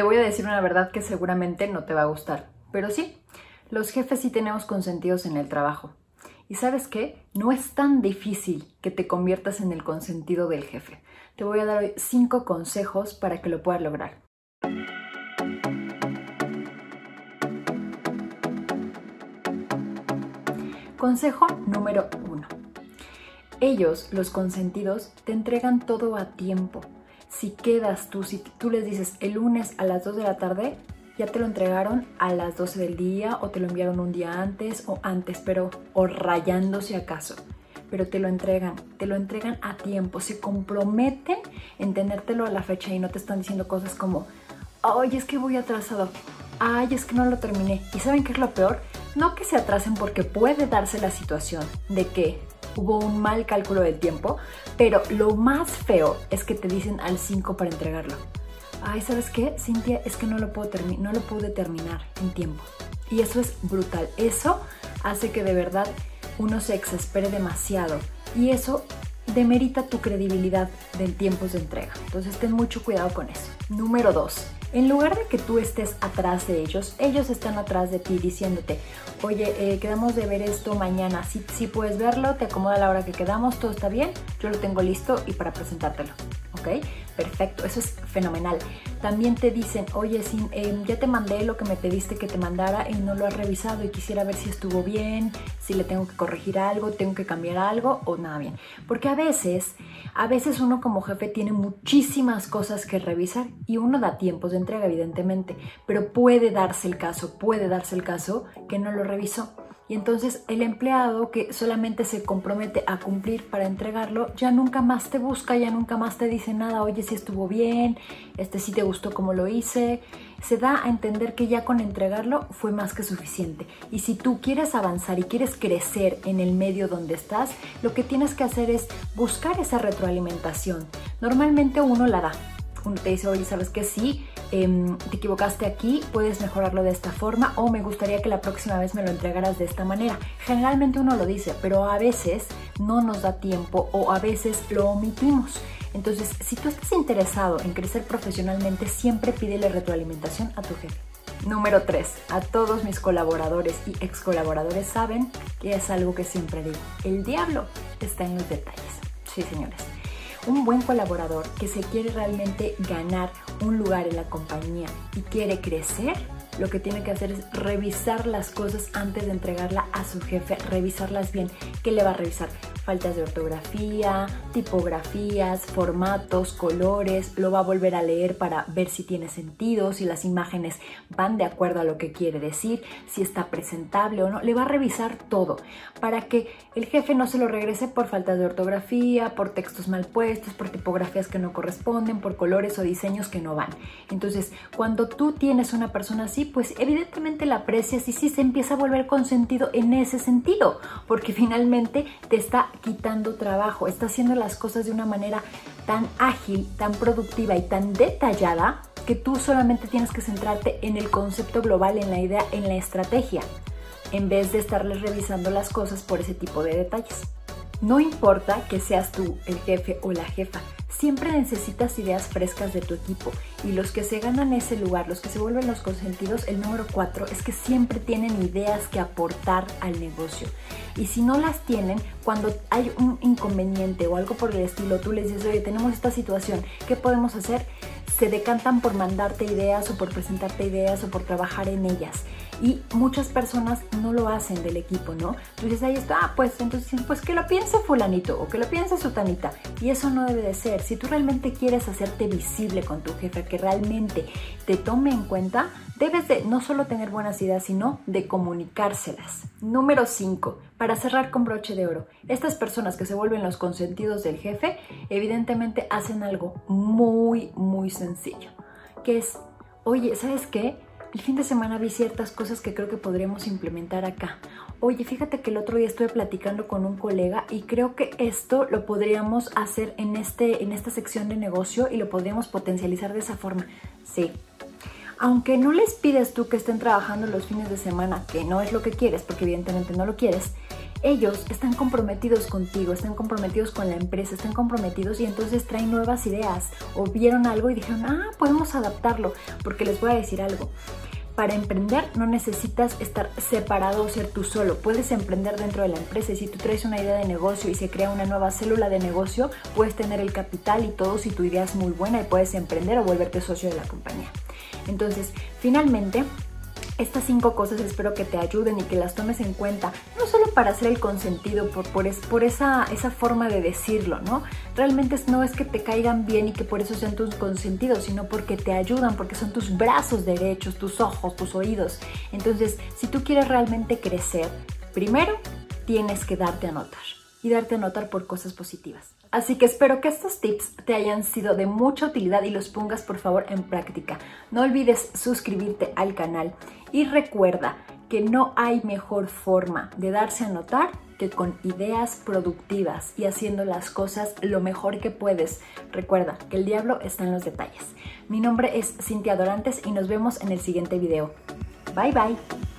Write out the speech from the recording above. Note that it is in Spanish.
Te voy a decir una verdad que seguramente no te va a gustar, pero sí, los jefes sí tenemos consentidos en el trabajo. Y sabes qué? No es tan difícil que te conviertas en el consentido del jefe. Te voy a dar hoy cinco consejos para que lo puedas lograr. Consejo número uno. Ellos, los consentidos, te entregan todo a tiempo. Si quedas tú, si tú les dices el lunes a las 2 de la tarde, ya te lo entregaron a las 12 del día o te lo enviaron un día antes o antes, pero o rayando si acaso. Pero te lo entregan, te lo entregan a tiempo, se comprometen en tenértelo a la fecha y no te están diciendo cosas como, ay, es que voy atrasado, ay, es que no lo terminé. ¿Y saben qué es lo peor? No que se atrasen porque puede darse la situación de que hubo un mal cálculo del tiempo, pero lo más feo es que te dicen al 5 para entregarlo. Ay, ¿sabes qué? Cintia, es que no lo, puedo no lo pude terminar en tiempo. Y eso es brutal. Eso hace que de verdad uno se exaspere demasiado. Y eso demerita tu credibilidad del tiempos de entrega. Entonces ten mucho cuidado con eso. Número 2 en lugar de que tú estés atrás de ellos, ellos están atrás de ti diciéndote, oye, eh, quedamos de ver esto mañana, si, si puedes verlo, te acomoda la hora que quedamos, todo está bien, yo lo tengo listo y para presentártelo. ¿ok? Perfecto, eso es fenomenal. También te dicen, oye, em, ya te mandé lo que me pediste que te mandara y no lo has revisado y quisiera ver si estuvo bien, si le tengo que corregir algo, tengo que cambiar algo o nada bien. Porque a veces, a veces uno como jefe tiene muchísimas cosas que revisar y uno da tiempos de entrega, evidentemente, pero puede darse el caso, puede darse el caso que no lo revisó. Y entonces el empleado que solamente se compromete a cumplir para entregarlo, ya nunca más te busca, ya nunca más te dice nada, oye, si estuvo bien, este si te gustó como lo hice. Se da a entender que ya con entregarlo fue más que suficiente. Y si tú quieres avanzar y quieres crecer en el medio donde estás, lo que tienes que hacer es buscar esa retroalimentación. Normalmente uno la da. Uno te dice, oye, ¿sabes qué? Sí, Em, te equivocaste aquí, puedes mejorarlo de esta forma o me gustaría que la próxima vez me lo entregaras de esta manera. Generalmente uno lo dice, pero a veces no nos da tiempo o a veces lo omitimos. Entonces, si tú estás interesado en crecer profesionalmente, siempre pídele retroalimentación a tu jefe. Número 3. A todos mis colaboradores y ex colaboradores saben que es algo que siempre digo. El diablo está en los detalles. Sí, señores. Un buen colaborador que se quiere realmente ganar un lugar en la compañía y quiere crecer, lo que tiene que hacer es revisar las cosas antes de entregarla a su jefe, revisarlas bien. ¿Qué le va a revisar? Faltas de ortografía, tipografías, formatos, colores, lo va a volver a leer para ver si tiene sentido, si las imágenes van de acuerdo a lo que quiere decir, si está presentable o no, le va a revisar todo para que el jefe no se lo regrese por faltas de ortografía, por textos mal puestos, por tipografías que no corresponden, por colores o diseños que no van. Entonces, cuando tú tienes una persona así, pues evidentemente la aprecias y sí se empieza a volver con sentido en ese sentido, porque finalmente te está quitando trabajo, está haciendo las cosas de una manera tan ágil, tan productiva y tan detallada que tú solamente tienes que centrarte en el concepto global, en la idea, en la estrategia, en vez de estarles revisando las cosas por ese tipo de detalles. No importa que seas tú el jefe o la jefa, siempre necesitas ideas frescas de tu equipo y los que se ganan ese lugar, los que se vuelven los consentidos, el número cuatro es que siempre tienen ideas que aportar al negocio. Y si no las tienen, cuando hay un inconveniente o algo por el estilo, tú les dices, oye, tenemos esta situación, ¿qué podemos hacer? Se decantan por mandarte ideas o por presentarte ideas o por trabajar en ellas y muchas personas no lo hacen del equipo, ¿no? Tú dices, ahí está, ah, pues entonces, pues que lo piense fulanito o que lo piense sutanita. Y eso no debe de ser. Si tú realmente quieres hacerte visible con tu jefe, que realmente te tome en cuenta, debes de no solo tener buenas ideas, sino de comunicárselas. Número 5. Para cerrar con broche de oro, estas personas que se vuelven los consentidos del jefe, evidentemente hacen algo muy, muy sencillo, que es, oye, ¿sabes qué? el fin de semana vi ciertas cosas que creo que podríamos implementar acá. Oye, fíjate que el otro día estuve platicando con un colega y creo que esto lo podríamos hacer en, este, en esta sección de negocio y lo podríamos potencializar de esa forma. Sí. Aunque no les pides tú que estén trabajando los fines de semana, que no es lo que quieres, porque evidentemente no lo quieres, ellos están comprometidos contigo, están comprometidos con la empresa, están comprometidos y entonces traen nuevas ideas o vieron algo y dijeron, ah, podemos adaptarlo, porque les voy a decir algo. Para emprender no necesitas estar separado o ser tú solo. Puedes emprender dentro de la empresa y si tú traes una idea de negocio y se crea una nueva célula de negocio, puedes tener el capital y todo si tu idea es muy buena y puedes emprender o volverte socio de la compañía. Entonces, finalmente, estas cinco cosas espero que te ayuden y que las tomes en cuenta, no solo para hacer el consentido, por, por, por esa, esa forma de decirlo, ¿no? Realmente no es que te caigan bien y que por eso sean tus consentidos, sino porque te ayudan, porque son tus brazos derechos, tus ojos, tus oídos. Entonces, si tú quieres realmente crecer, primero tienes que darte a notar y darte a notar por cosas positivas. Así que espero que estos tips te hayan sido de mucha utilidad y los pongas por favor en práctica. No olvides suscribirte al canal y recuerda que no hay mejor forma de darse a notar que con ideas productivas y haciendo las cosas lo mejor que puedes. Recuerda que el diablo está en los detalles. Mi nombre es Cintia Dorantes y nos vemos en el siguiente video. Bye bye.